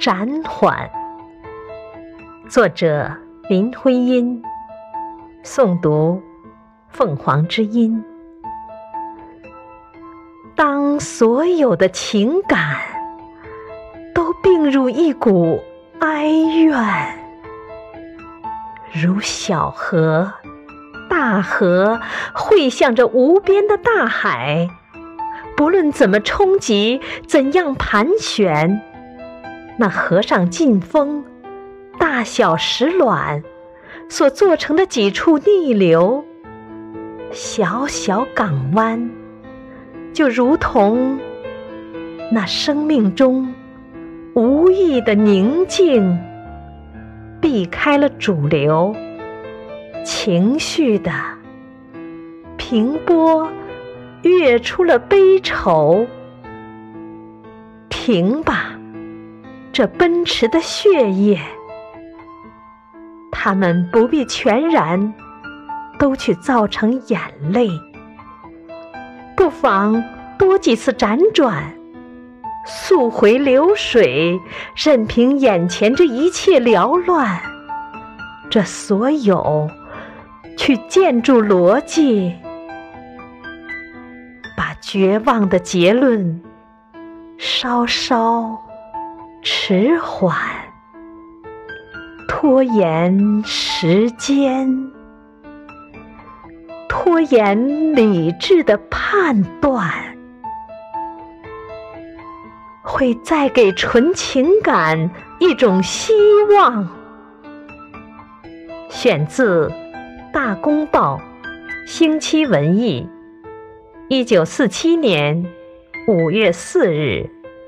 暂缓。作者林徽因，诵读凤凰之音。当所有的情感都并入一股哀怨，如小河、大河汇向着无边的大海，不论怎么冲击，怎样盘旋，那河上劲风、大小石卵所做成的几处逆流、小小港湾。就如同那生命中无意的宁静，避开了主流情绪的平波，跃出了悲愁。停吧，这奔驰的血液，他们不必全然都去造成眼泪。不妨多几次辗转，溯回流水，任凭眼前这一切缭乱，这所有去建筑逻辑，把绝望的结论稍稍迟缓，拖延时间。拖延理智的判断，会再给纯情感一种希望。选自《大公报》星期文艺，一九四七年五月四日。